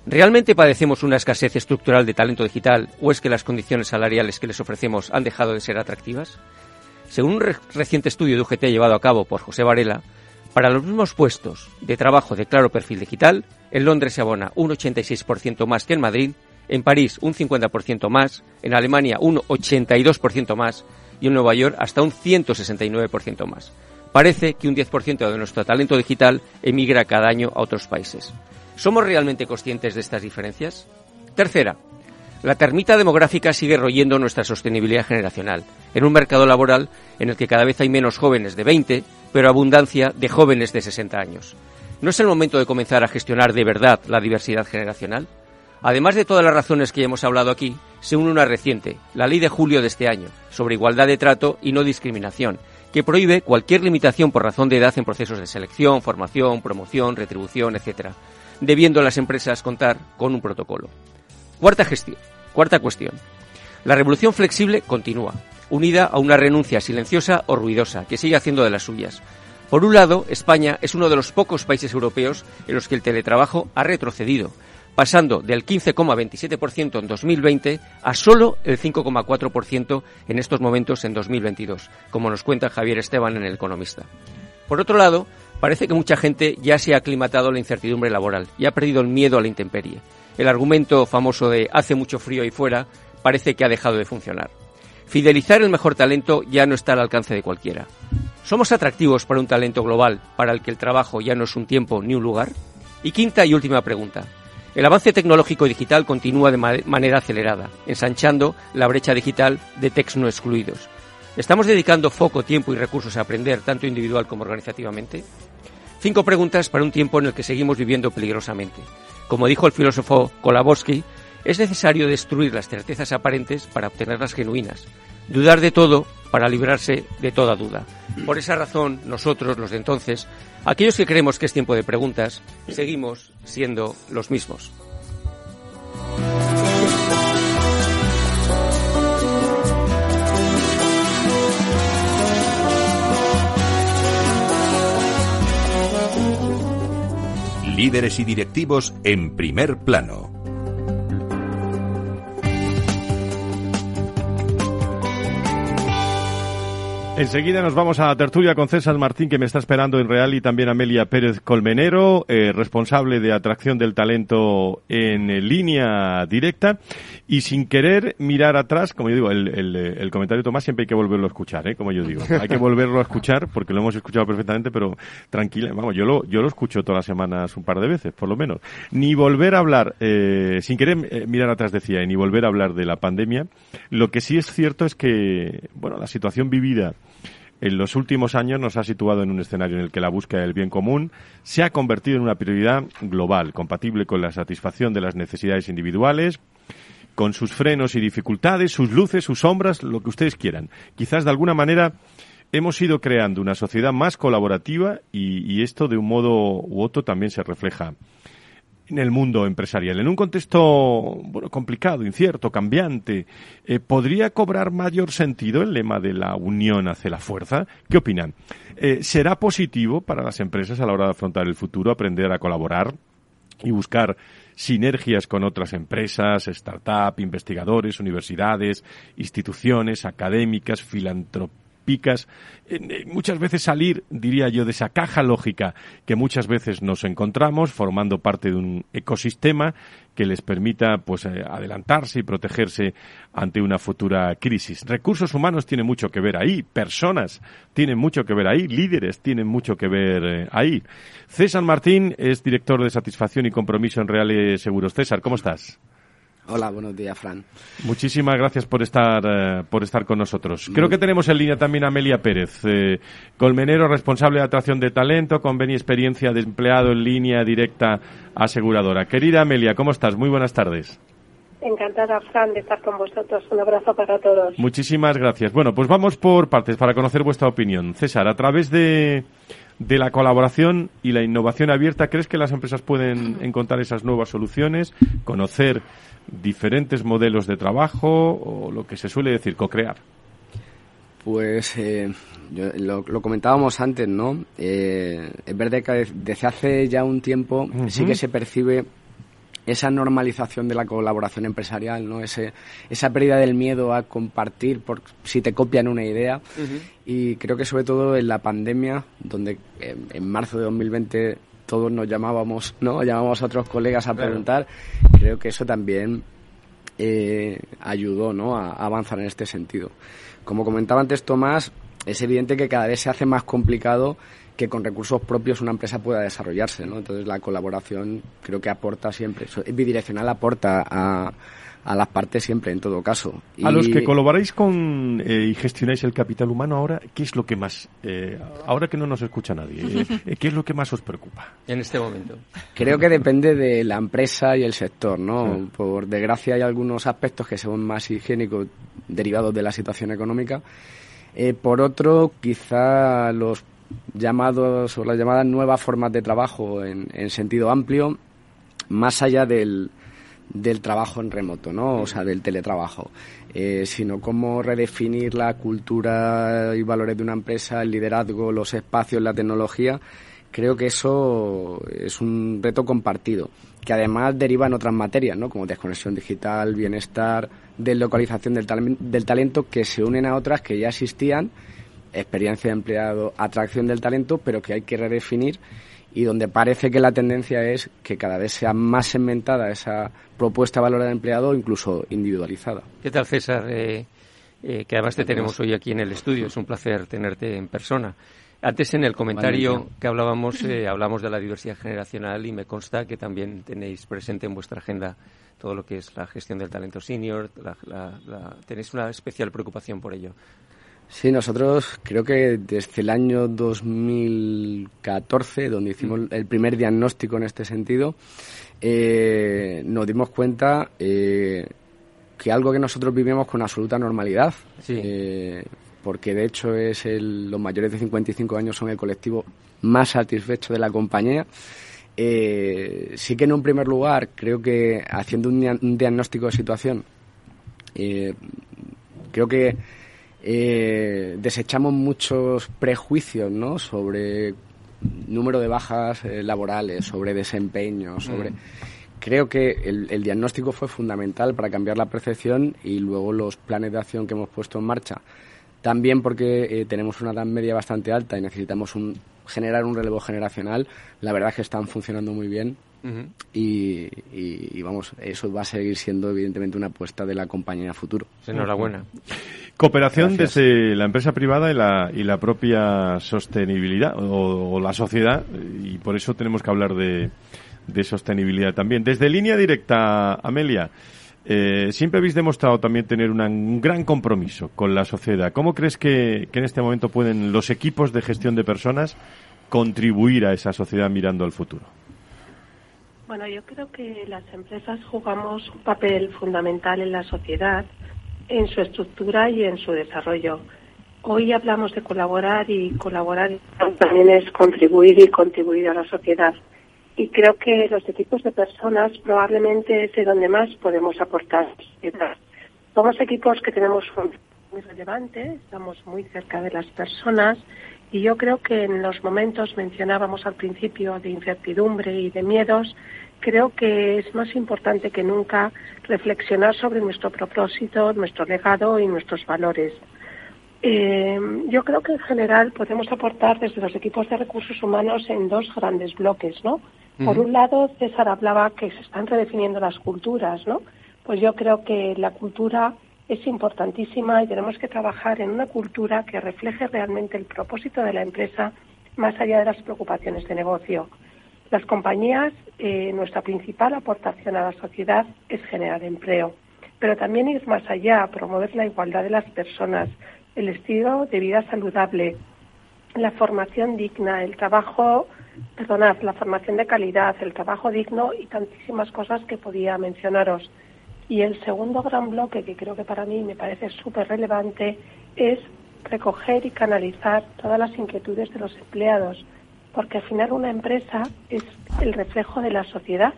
¿Realmente padecemos una escasez estructural de talento digital o es que las condiciones salariales que les ofrecemos han dejado de ser atractivas? Según un reciente estudio de UGT llevado a cabo por José Varela, para los mismos puestos de trabajo de claro perfil digital, en Londres se abona un 86% más que en Madrid, en París un 50% más, en Alemania un 82% más y en Nueva York hasta un 169% más. Parece que un 10% de nuestro talento digital emigra cada año a otros países. ¿Somos realmente conscientes de estas diferencias? Tercera, la termita demográfica sigue royendo nuestra sostenibilidad generacional, en un mercado laboral en el que cada vez hay menos jóvenes de 20, pero abundancia de jóvenes de 60 años. ¿No es el momento de comenzar a gestionar de verdad la diversidad generacional? Además de todas las razones que hemos hablado aquí, se une una reciente, la ley de julio de este año, sobre igualdad de trato y no discriminación, que prohíbe cualquier limitación por razón de edad en procesos de selección, formación, promoción, retribución, etc debiendo las empresas contar con un protocolo. Cuarta, gestión, cuarta cuestión. La revolución flexible continúa, unida a una renuncia silenciosa o ruidosa, que sigue haciendo de las suyas. Por un lado, España es uno de los pocos países europeos en los que el teletrabajo ha retrocedido, pasando del 15,27% en 2020 a solo el 5,4% en estos momentos en 2022, como nos cuenta Javier Esteban en El Economista. Por otro lado, Parece que mucha gente ya se ha aclimatado a la incertidumbre laboral y ha perdido el miedo a la intemperie. El argumento famoso de hace mucho frío ahí fuera parece que ha dejado de funcionar. Fidelizar el mejor talento ya no está al alcance de cualquiera. ¿Somos atractivos para un talento global para el que el trabajo ya no es un tiempo ni un lugar? Y quinta y última pregunta. El avance tecnológico digital continúa de manera acelerada, ensanchando la brecha digital de techs no excluidos. ¿Estamos dedicando foco, tiempo y recursos a aprender, tanto individual como organizativamente? Cinco preguntas para un tiempo en el que seguimos viviendo peligrosamente. Como dijo el filósofo Kolabowski, es necesario destruir las certezas aparentes para obtener las genuinas. dudar de todo para librarse de toda duda. Por esa razón, nosotros, los de entonces, aquellos que creemos que es tiempo de preguntas, seguimos siendo los mismos. Líderes y directivos en primer plano. Enseguida nos vamos a tertulia con César Martín, que me está esperando en Real, y también Amelia Pérez Colmenero, eh, responsable de atracción del talento en línea directa. Y sin querer mirar atrás, como yo digo, el, el, comentario de Tomás siempre hay que volverlo a escuchar, ¿eh? como yo digo. Hay que volverlo a escuchar porque lo hemos escuchado perfectamente, pero tranquila, vamos, yo lo, yo lo escucho todas las semanas un par de veces, por lo menos. Ni volver a hablar, eh, sin querer eh, mirar atrás decía, ni volver a hablar de la pandemia. Lo que sí es cierto es que, bueno, la situación vivida en los últimos años nos ha situado en un escenario en el que la búsqueda del bien común se ha convertido en una prioridad global, compatible con la satisfacción de las necesidades individuales, con sus frenos y dificultades, sus luces, sus sombras, lo que ustedes quieran. Quizás de alguna manera hemos ido creando una sociedad más colaborativa y, y esto de un modo u otro también se refleja en el mundo empresarial. En un contexto bueno, complicado, incierto, cambiante, eh, ¿podría cobrar mayor sentido el lema de la unión hace la fuerza? ¿Qué opinan? Eh, ¿Será positivo para las empresas a la hora de afrontar el futuro aprender a colaborar y buscar sinergias con otras empresas, startups, investigadores, universidades, instituciones académicas, filantropías? Picas, eh, muchas veces salir, diría yo, de esa caja lógica que muchas veces nos encontramos formando parte de un ecosistema que les permita pues eh, adelantarse y protegerse ante una futura crisis. Recursos humanos tienen mucho que ver ahí, personas tienen mucho que ver ahí, líderes tienen mucho que ver eh, ahí. César Martín es director de satisfacción y compromiso en Reales Seguros. César, ¿cómo estás? Hola, buenos días, Fran. Muchísimas gracias por estar, eh, por estar con nosotros. Creo que tenemos en línea también a Amelia Pérez, eh, colmenero responsable de atracción de talento, convenio experiencia de empleado en línea directa aseguradora. Querida Amelia, ¿cómo estás? Muy buenas tardes. Encantada, Fran, de estar con vosotros. Un abrazo para todos. Muchísimas gracias. Bueno, pues vamos por partes para conocer vuestra opinión. César, a través de, de la colaboración y la innovación abierta, ¿crees que las empresas pueden encontrar esas nuevas soluciones, conocer diferentes modelos de trabajo o lo que se suele decir, co-crear? Pues eh, lo, comentábamos antes, ¿no? Eh, es verdad que desde hace ya un tiempo sí que se percibe esa normalización de la colaboración empresarial, ¿no? Ese, esa pérdida del miedo a compartir por si te copian una idea. Y creo que sobre todo en la pandemia, donde en marzo de 2020 todos nos llamábamos, ¿no? Llamábamos a otros colegas a preguntar. Creo que eso también eh, ayudó, ¿no? A, avanzar en este sentido. Como comentaba antes Tomás, es evidente que cada vez se hace más complicado que con recursos propios una empresa pueda desarrollarse, ¿no? Entonces la colaboración creo que aporta siempre, bidireccional, aporta a, a las partes siempre, en todo caso. A los que colaboráis con eh, y gestionáis el capital humano ahora, ¿qué es lo que más, eh, ahora que no nos escucha nadie, eh, qué es lo que más os preocupa? En este momento. Creo que depende de la empresa y el sector, ¿no? Por desgracia hay algunos aspectos que son más higiénicos derivados de la situación económica. por otro, quizá los llamados o las llamadas nuevas formas de trabajo en, en sentido amplio, más allá del, del trabajo en remoto, ¿no? O sea, del teletrabajo, eh, sino cómo redefinir la cultura y valores de una empresa, el liderazgo, los espacios, la tecnología. Creo que eso es un reto compartido, que además deriva en otras materias, ¿no? Como desconexión digital, bienestar, deslocalización del, del talento, que se unen a otras que ya existían, experiencia de empleado, atracción del talento, pero que hay que redefinir y donde parece que la tendencia es que cada vez sea más segmentada esa propuesta de valor del empleado, incluso individualizada. ¿Qué tal, César? Eh, eh, que además te tenemos hoy aquí en el estudio. Es un placer tenerte en persona. Antes en el comentario que hablábamos, eh, hablamos de la diversidad generacional y me consta que también tenéis presente en vuestra agenda todo lo que es la gestión del talento senior. tenéis una especial preocupación por ello. Sí, nosotros creo que desde el año 2014, donde hicimos mm. el primer diagnóstico en este sentido, eh, nos dimos cuenta eh, que algo que nosotros vivimos con absoluta normalidad. Eh, porque de hecho es el, los mayores de 55 años son el colectivo más satisfecho de la compañía. Sí que en un primer lugar creo que haciendo un, diagnóstico de situación, creo que eh, desechamos muchos prejuicios ¿no? sobre número de bajas laborales, sobre desempeño, sobre... Mm. Creo que el, el, diagnóstico fue fundamental para cambiar la percepción y luego los planes de acción que hemos puesto en marcha también porque eh, tenemos una edad media bastante alta y necesitamos un, generar un relevo generacional. La verdad es que están funcionando muy bien y, vamos, eso va a seguir siendo evidentemente una apuesta de la compañía a futuro. Enhorabuena. Cooperación desde la empresa privada y la, y la propia sostenibilidad o, la sociedad y por eso tenemos que hablar de, de sostenibilidad también. Desde línea directa, Amelia. Eh, siempre habéis demostrado también tener un gran compromiso con la sociedad. ¿Cómo crees que, en este momento pueden los equipos de gestión de personas contribuir a esa sociedad mirando al futuro? Bueno, yo creo que las empresas jugamos un papel fundamental en la sociedad, en su estructura y en su desarrollo. Hoy hablamos de colaborar y colaborar también es contribuir y contribuir a la sociedad y creo que los equipos de personas probablemente es de donde más podemos aportar. Somos equipos que tenemos un muy relevante, estamos muy cerca de las personas y yo creo que en los momentos mencionábamos al principio de incertidumbre y de miedos, creo que es más importante que nunca reflexionar sobre nuestro propósito, nuestro legado y nuestros valores. Eh, yo creo que en general podemos aportar desde los equipos de recursos humanos en dos grandes bloques, ¿no? Por un lado, César hablaba que se están redefiniendo las culturas, ¿no? Pues yo creo que la cultura es importantísima y tenemos que trabajar en una cultura que refleje realmente el propósito de la empresa más allá de las preocupaciones de negocio. Las compañías, eh, nuestra principal aportación a la sociedad es generar empleo, pero también ir más allá, promover la igualdad de las personas, el estilo de vida saludable, la formación digna, el trabajo perdonad, la formación de calidad, el trabajo digno y tantísimas cosas que podía mencionaros. Y el segundo gran bloque, que creo que para mí me parece súper relevante, es recoger y canalizar todas las inquietudes de los empleados, porque al final una empresa es el reflejo de la sociedad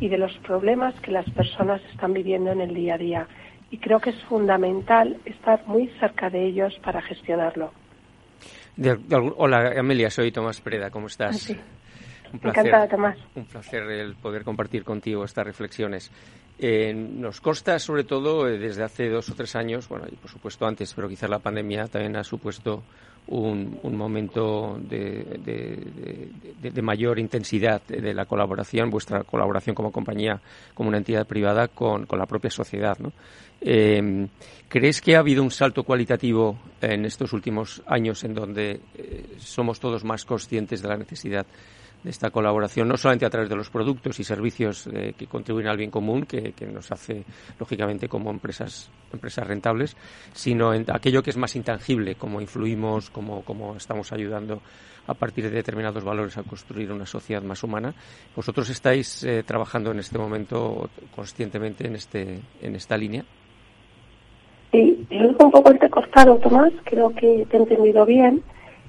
y de los problemas que las personas están viviendo en el día a día. Y creo que es fundamental estar muy cerca de ellos para gestionarlo hola, Amelia, soy Tomás Preda, ¿cómo estás? Ah, un placer, Encantada, Tomás. Un placer el poder compartir contigo estas reflexiones. Eh, nos consta, sobre todo, eh, desde hace dos o tres años, bueno, y por supuesto antes, pero quizás la pandemia también ha supuesto un, momento de, mayor intensidad de la colaboración, vuestra colaboración como compañía, como una entidad privada con, la propia sociedad. Eh, ¿Crees que ha habido un salto cualitativo en estos últimos años en donde somos todos más conscientes de la necesidad de esta colaboración, no solamente a través de los productos y servicios eh, que contribuyen al bien común, que, nos hace, lógicamente, como empresas, empresas rentables, sino en aquello que es más intangible, como influimos, como, estamos ayudando a partir de determinados valores a construir una sociedad más humana. ¿Vosotros estáis eh, trabajando en este momento conscientemente en, este, en esta línea? Sí, yo un poco entrecortado, Tomás, creo que te he entendido bien.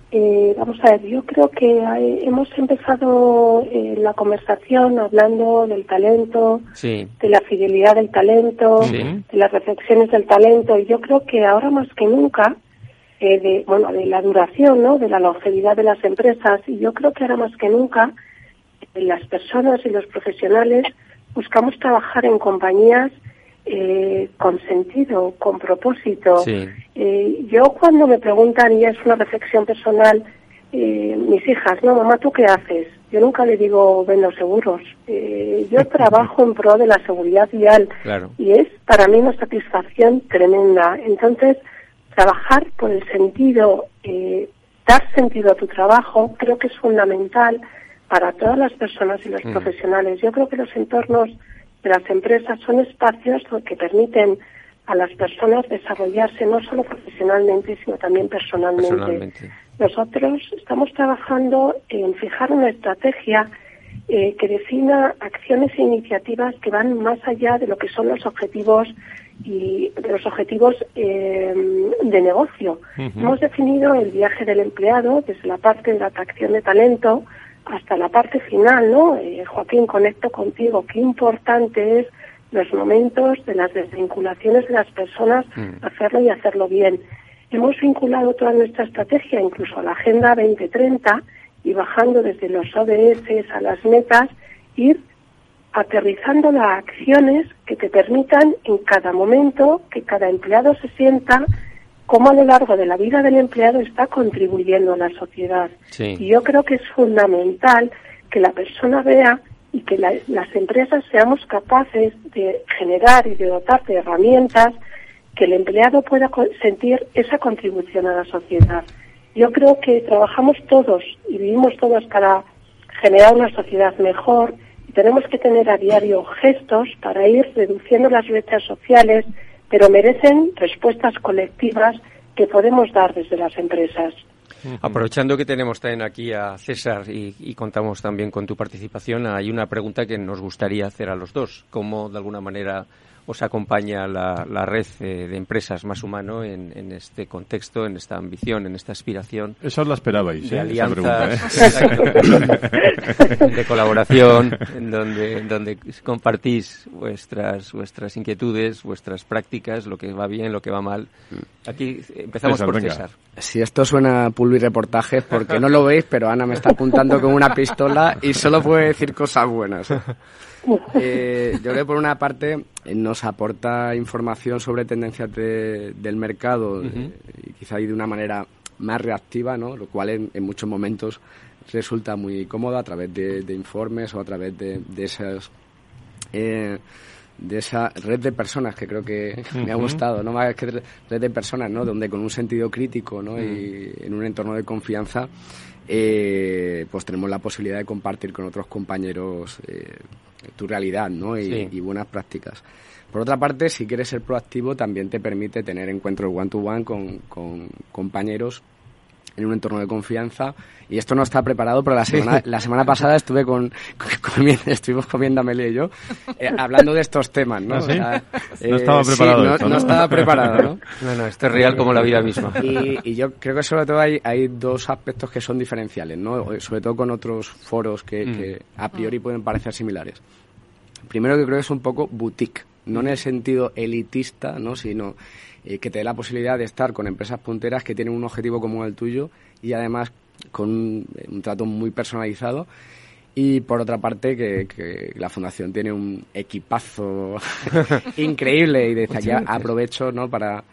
Eh, vamos a ver, yo creo que hemos empezado eh, la conversación hablando del talento, de la fidelidad del talento, de las reflexiones del talento, y yo creo que ahora más que nunca, eh, de, bueno, de la duración, ¿no? De la longevidad de las empresas, y yo creo que ahora más que nunca, las personas y los profesionales buscamos trabajar en compañías eh, con sentido, con propósito. Eh, yo cuando me preguntan, y es una reflexión personal, eh, mis hijas, no, mamá, ¿tú qué haces? Yo nunca le digo vendo seguros. Eh, yo trabajo en pro de la seguridad vial y es para mí una satisfacción tremenda. Entonces, trabajar por el sentido, dar sentido a tu trabajo, creo que es fundamental para todas las personas y los mm. profesionales. Yo creo que los entornos de las empresas son espacios que permiten a las personas desarrollarse no solo profesionalmente, sino también personalmente. Nosotros estamos trabajando en fijar una estrategia eh, que defina acciones e iniciativas que van más allá de lo que son los objetivos y de los objetivos eh, de negocio. Hemos definido el viaje del empleado desde la parte de la atracción de talento hasta la parte final, ¿no? Eh, Joaquín, conecto contigo. Qué importante es los momentos de las desvinculaciones de las personas, Mm. hacerlo y hacerlo bien. Hemos vinculado toda nuestra estrategia incluso a la Agenda 2030 y bajando desde los ODS a las metas, ir aterrizando las acciones que te permitan en cada momento que cada empleado se sienta cómo a lo largo de la vida del empleado está contribuyendo a la sociedad. Sí. Y yo creo que es fundamental que la persona vea y que la- las empresas seamos capaces de generar y de dotar de herramientas que el empleado pueda sentir esa contribución a la sociedad. Yo creo que trabajamos todos y vivimos todos para generar una sociedad mejor y tenemos que tener a diario gestos para ir reduciendo las brechas sociales, pero merecen respuestas colectivas que podemos dar desde las empresas. Aprovechando que tenemos también aquí a César y, y contamos también con tu participación, hay una pregunta que nos gustaría hacer a los dos. ¿Cómo, de alguna manera, os acompaña la, la red eh, de empresas más humano en, en este contexto, en esta ambición, en esta aspiración? Esa os la esperabais, de ¿eh? Esa alianzas, pregunta, ¿eh? exacto, de colaboración, en donde, en donde compartís vuestras, vuestras inquietudes, vuestras prácticas, lo que va bien, lo que va mal. Aquí empezamos César, por venga. César. Si esto suena a pulvo y reportajes, porque no lo veis, pero Ana me está apuntando con una pistola y solo puede decir cosas buenas. Eh, yo creo que por una parte eh, nos aporta información sobre tendencias de- del mercado Ujú. eh, y quizá de una manera más reactiva, ¿no? lo cual en, en muchos momentos resulta muy cómodo a través de, de informes o a través de, de esas eh, de esa red de personas que creo que me ha gustado, no más que red red de personas, ¿no? Donde con un sentido crítico, ¿no? Y en un entorno de confianza, eh, pues tenemos la posibilidad de compartir con otros compañeros eh, tu realidad, ¿no? Y, Sí. y buenas prácticas. Por otra parte, si quieres ser proactivo, también te permite tener encuentros one-to-one con, con compañeros en un entorno de confianza y esto no está preparado pero la semana la semana pasada estuve con, comiendo, estuvimos comiendo Amelia y yo eh, hablando de estos temas no ¿Ah, sí? O sea, No estaba sí, preparado no, esto, no ¿no? estaba preparado no No, no, esto es real como la vida misma. y, y yo creo que sobre todo hay, hay dos aspectos que son diferenciales no sobre todo con otros foros que, Mm. que a priori pueden parecer similares Primero que creo que es un poco boutique, no en el sentido elitista, ¿no? sino eh, que te dé la posibilidad de estar con empresas punteras que tienen un objetivo común al tuyo y además con un, un trato muy personalizado. Y por otra parte, que, que la Fundación tiene un equipazo increíble y desde aquí aprovecho ¿no? para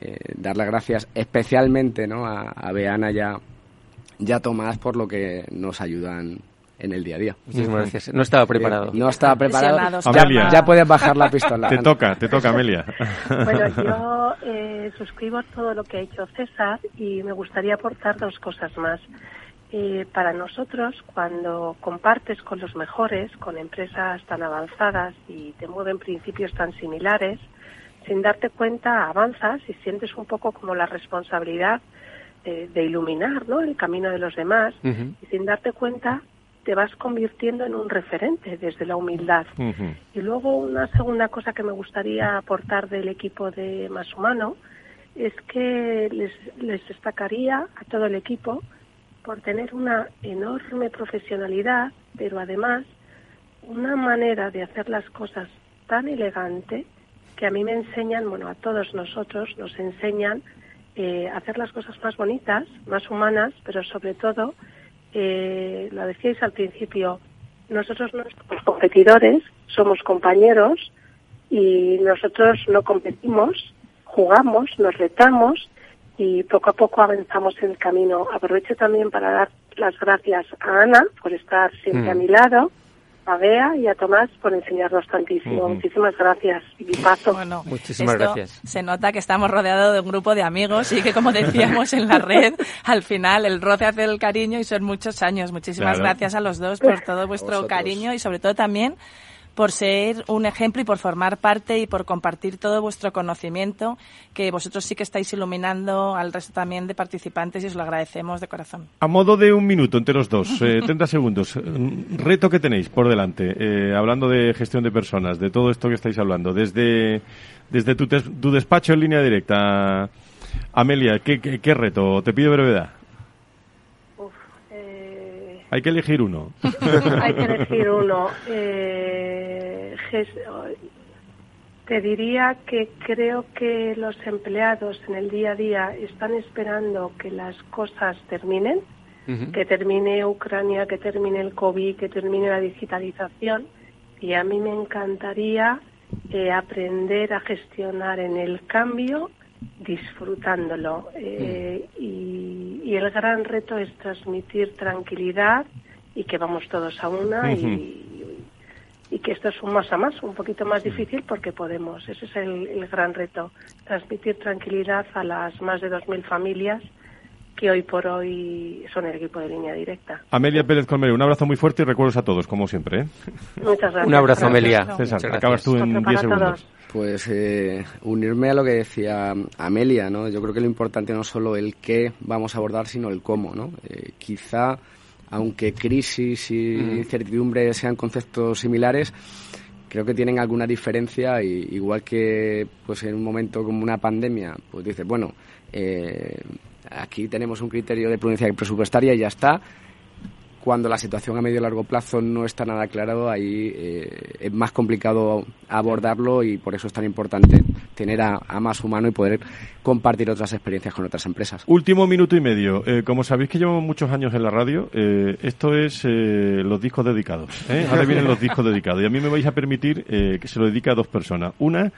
eh, dar las gracias especialmente ¿no? a, a Beana y a, y a Tomás por lo que nos ayudan en el día a día. Muchísimas gracias. No estaba preparado. No estaba preparado. Ya, Amelia. ya puedes bajar la pistola. Te toca, te toca, Amelia. Bueno, yo eh, suscribo todo lo que ha hecho César y me gustaría aportar dos cosas más. Eh, para nosotros, cuando compartes con los mejores, con empresas tan avanzadas y te mueven principios tan similares, sin darte cuenta avanzas y sientes un poco como la responsabilidad eh, de iluminar ¿no? el camino de los demás y sin darte cuenta te vas convirtiendo en un referente desde la humildad. Y luego una segunda cosa que me gustaría aportar del equipo de Más Humano es que les, les destacaría a todo el equipo por tener una enorme profesionalidad, pero además una manera de hacer las cosas tan elegante que a mí me enseñan, bueno, a todos nosotros nos enseñan eh, a hacer las cosas más bonitas, más humanas, pero sobre todo, eh, lo decíais al principio, nosotros no somos competidores, somos compañeros y nosotros no competimos, jugamos, nos retamos y poco a poco avanzamos en el camino. Aprovecho también para dar las gracias a Ana por estar siempre Mm. a mi lado, a Bea y a Tomás por enseñarnos tantísimo. Muchísimas gracias. Y paso. Muchísimas Esto gracias. Se nota que estamos rodeados de un grupo de amigos y que, como decíamos en la red, al final el roce hace el cariño y son muchos años. Muchísimas Claro. gracias a los dos por todo vuestro cariño y sobre todo también por ser un ejemplo y por formar parte y por compartir todo vuestro conocimiento, que vosotros sí que estáis iluminando al resto también de participantes y os lo agradecemos de corazón. A modo de un minuto entre los dos, eh, 30 segundos, mm, reto que tenéis por delante, eh, hablando de gestión de personas, de todo esto que estáis hablando, desde, desde tu, tu despacho en línea directa. Amelia, ¿qué, qué, qué reto? Te pido brevedad. Hay que elegir uno. hay que elegir uno. Eh, te diría que creo que los empleados en el día a día están esperando que las cosas terminen, que termine Ucrania, que termine el COVID, que termine la digitalización. Y a mí me encantaría eh, aprender a gestionar en el cambio disfrutándolo. Eh, y, y el gran reto es transmitir tranquilidad y que vamos todos a una y, y que esto es un más a más, un poquito más difícil porque podemos. Ese es el, el gran reto, transmitir tranquilidad a las más de 2.000 familias que hoy por hoy son el equipo de línea directa. Amelia Pérez Colmenares, un abrazo muy fuerte y recuerdos a todos, como siempre. ¿eh? Muchas gracias. Un abrazo, Gracias. Amelia. César, acabas tú en Otro 10 para segundos. todos. Pues eh, unirme a lo que decía Amelia, ¿no? Yo creo que lo importante no es solo el qué vamos a abordar, sino el cómo, ¿no? Eh, quizá, aunque crisis y incertidumbre sean conceptos similares, creo que tienen alguna diferencia y igual que pues en un momento como una pandemia, pues dices, bueno, eh, aquí tenemos un criterio de prudencia presupuestaria y ya está. Cuando la situación a medio y largo plazo no está nada aclarado, ahí eh, es más complicado abordarlo y por eso es tan importante tener a, más humano y poder compartir otras experiencias con otras empresas. Último minuto y medio. Eh, como sabéis que llevamos muchos años en la radio, eh, esto es eh, los discos dedicados. Ahora vienen los discos dedicados. Y a mí me vais a permitir que se lo dedique a dos personas. Una,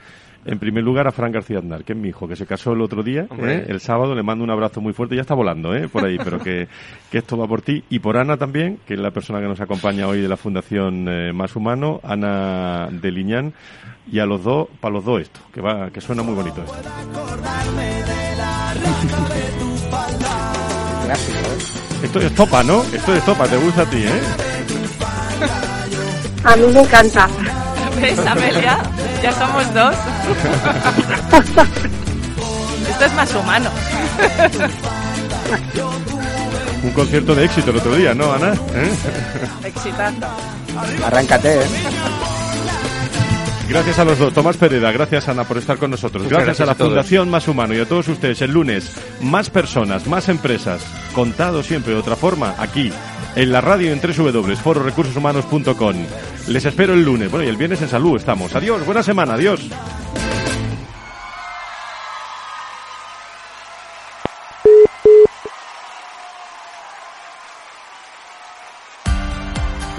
en primer lugar, a Fran García Aznar, que es mi hijo, que se casó el otro día. ¿eh? el sábado. Le mando un abrazo muy fuerte. Ya está volando ¿eh? por ahí, pero que, que esto va por ti. Y por Ana también, que es la persona que nos acompaña hoy de la Fundación eh, Más Humano, Ana de Liñán. Y a los dos, para los dos esto, que, va, que suena muy bonito esto. Esto es topa, ¿no? Esto es topa, te gusta a ti, ¿eh? A mí me encanta. ¿Ves, Amelia? Ya somos dos. Esto es más humano. Un concierto de éxito el otro día, ¿no, Ana? ¿Eh? Exitazo. Arráncate, ¿eh? Gracias a los dos. Tomás Pereda, gracias Ana por estar con nosotros. Gracias, gracias a la a. Fundación Más Humano y a todos ustedes. El lunes, más personas, más empresas, contado siempre de otra forma, aquí, en la radio en www.fororecursoshumanos.com. Les espero el lunes. Bueno, y el viernes en salud estamos. Adiós, buena semana, adiós.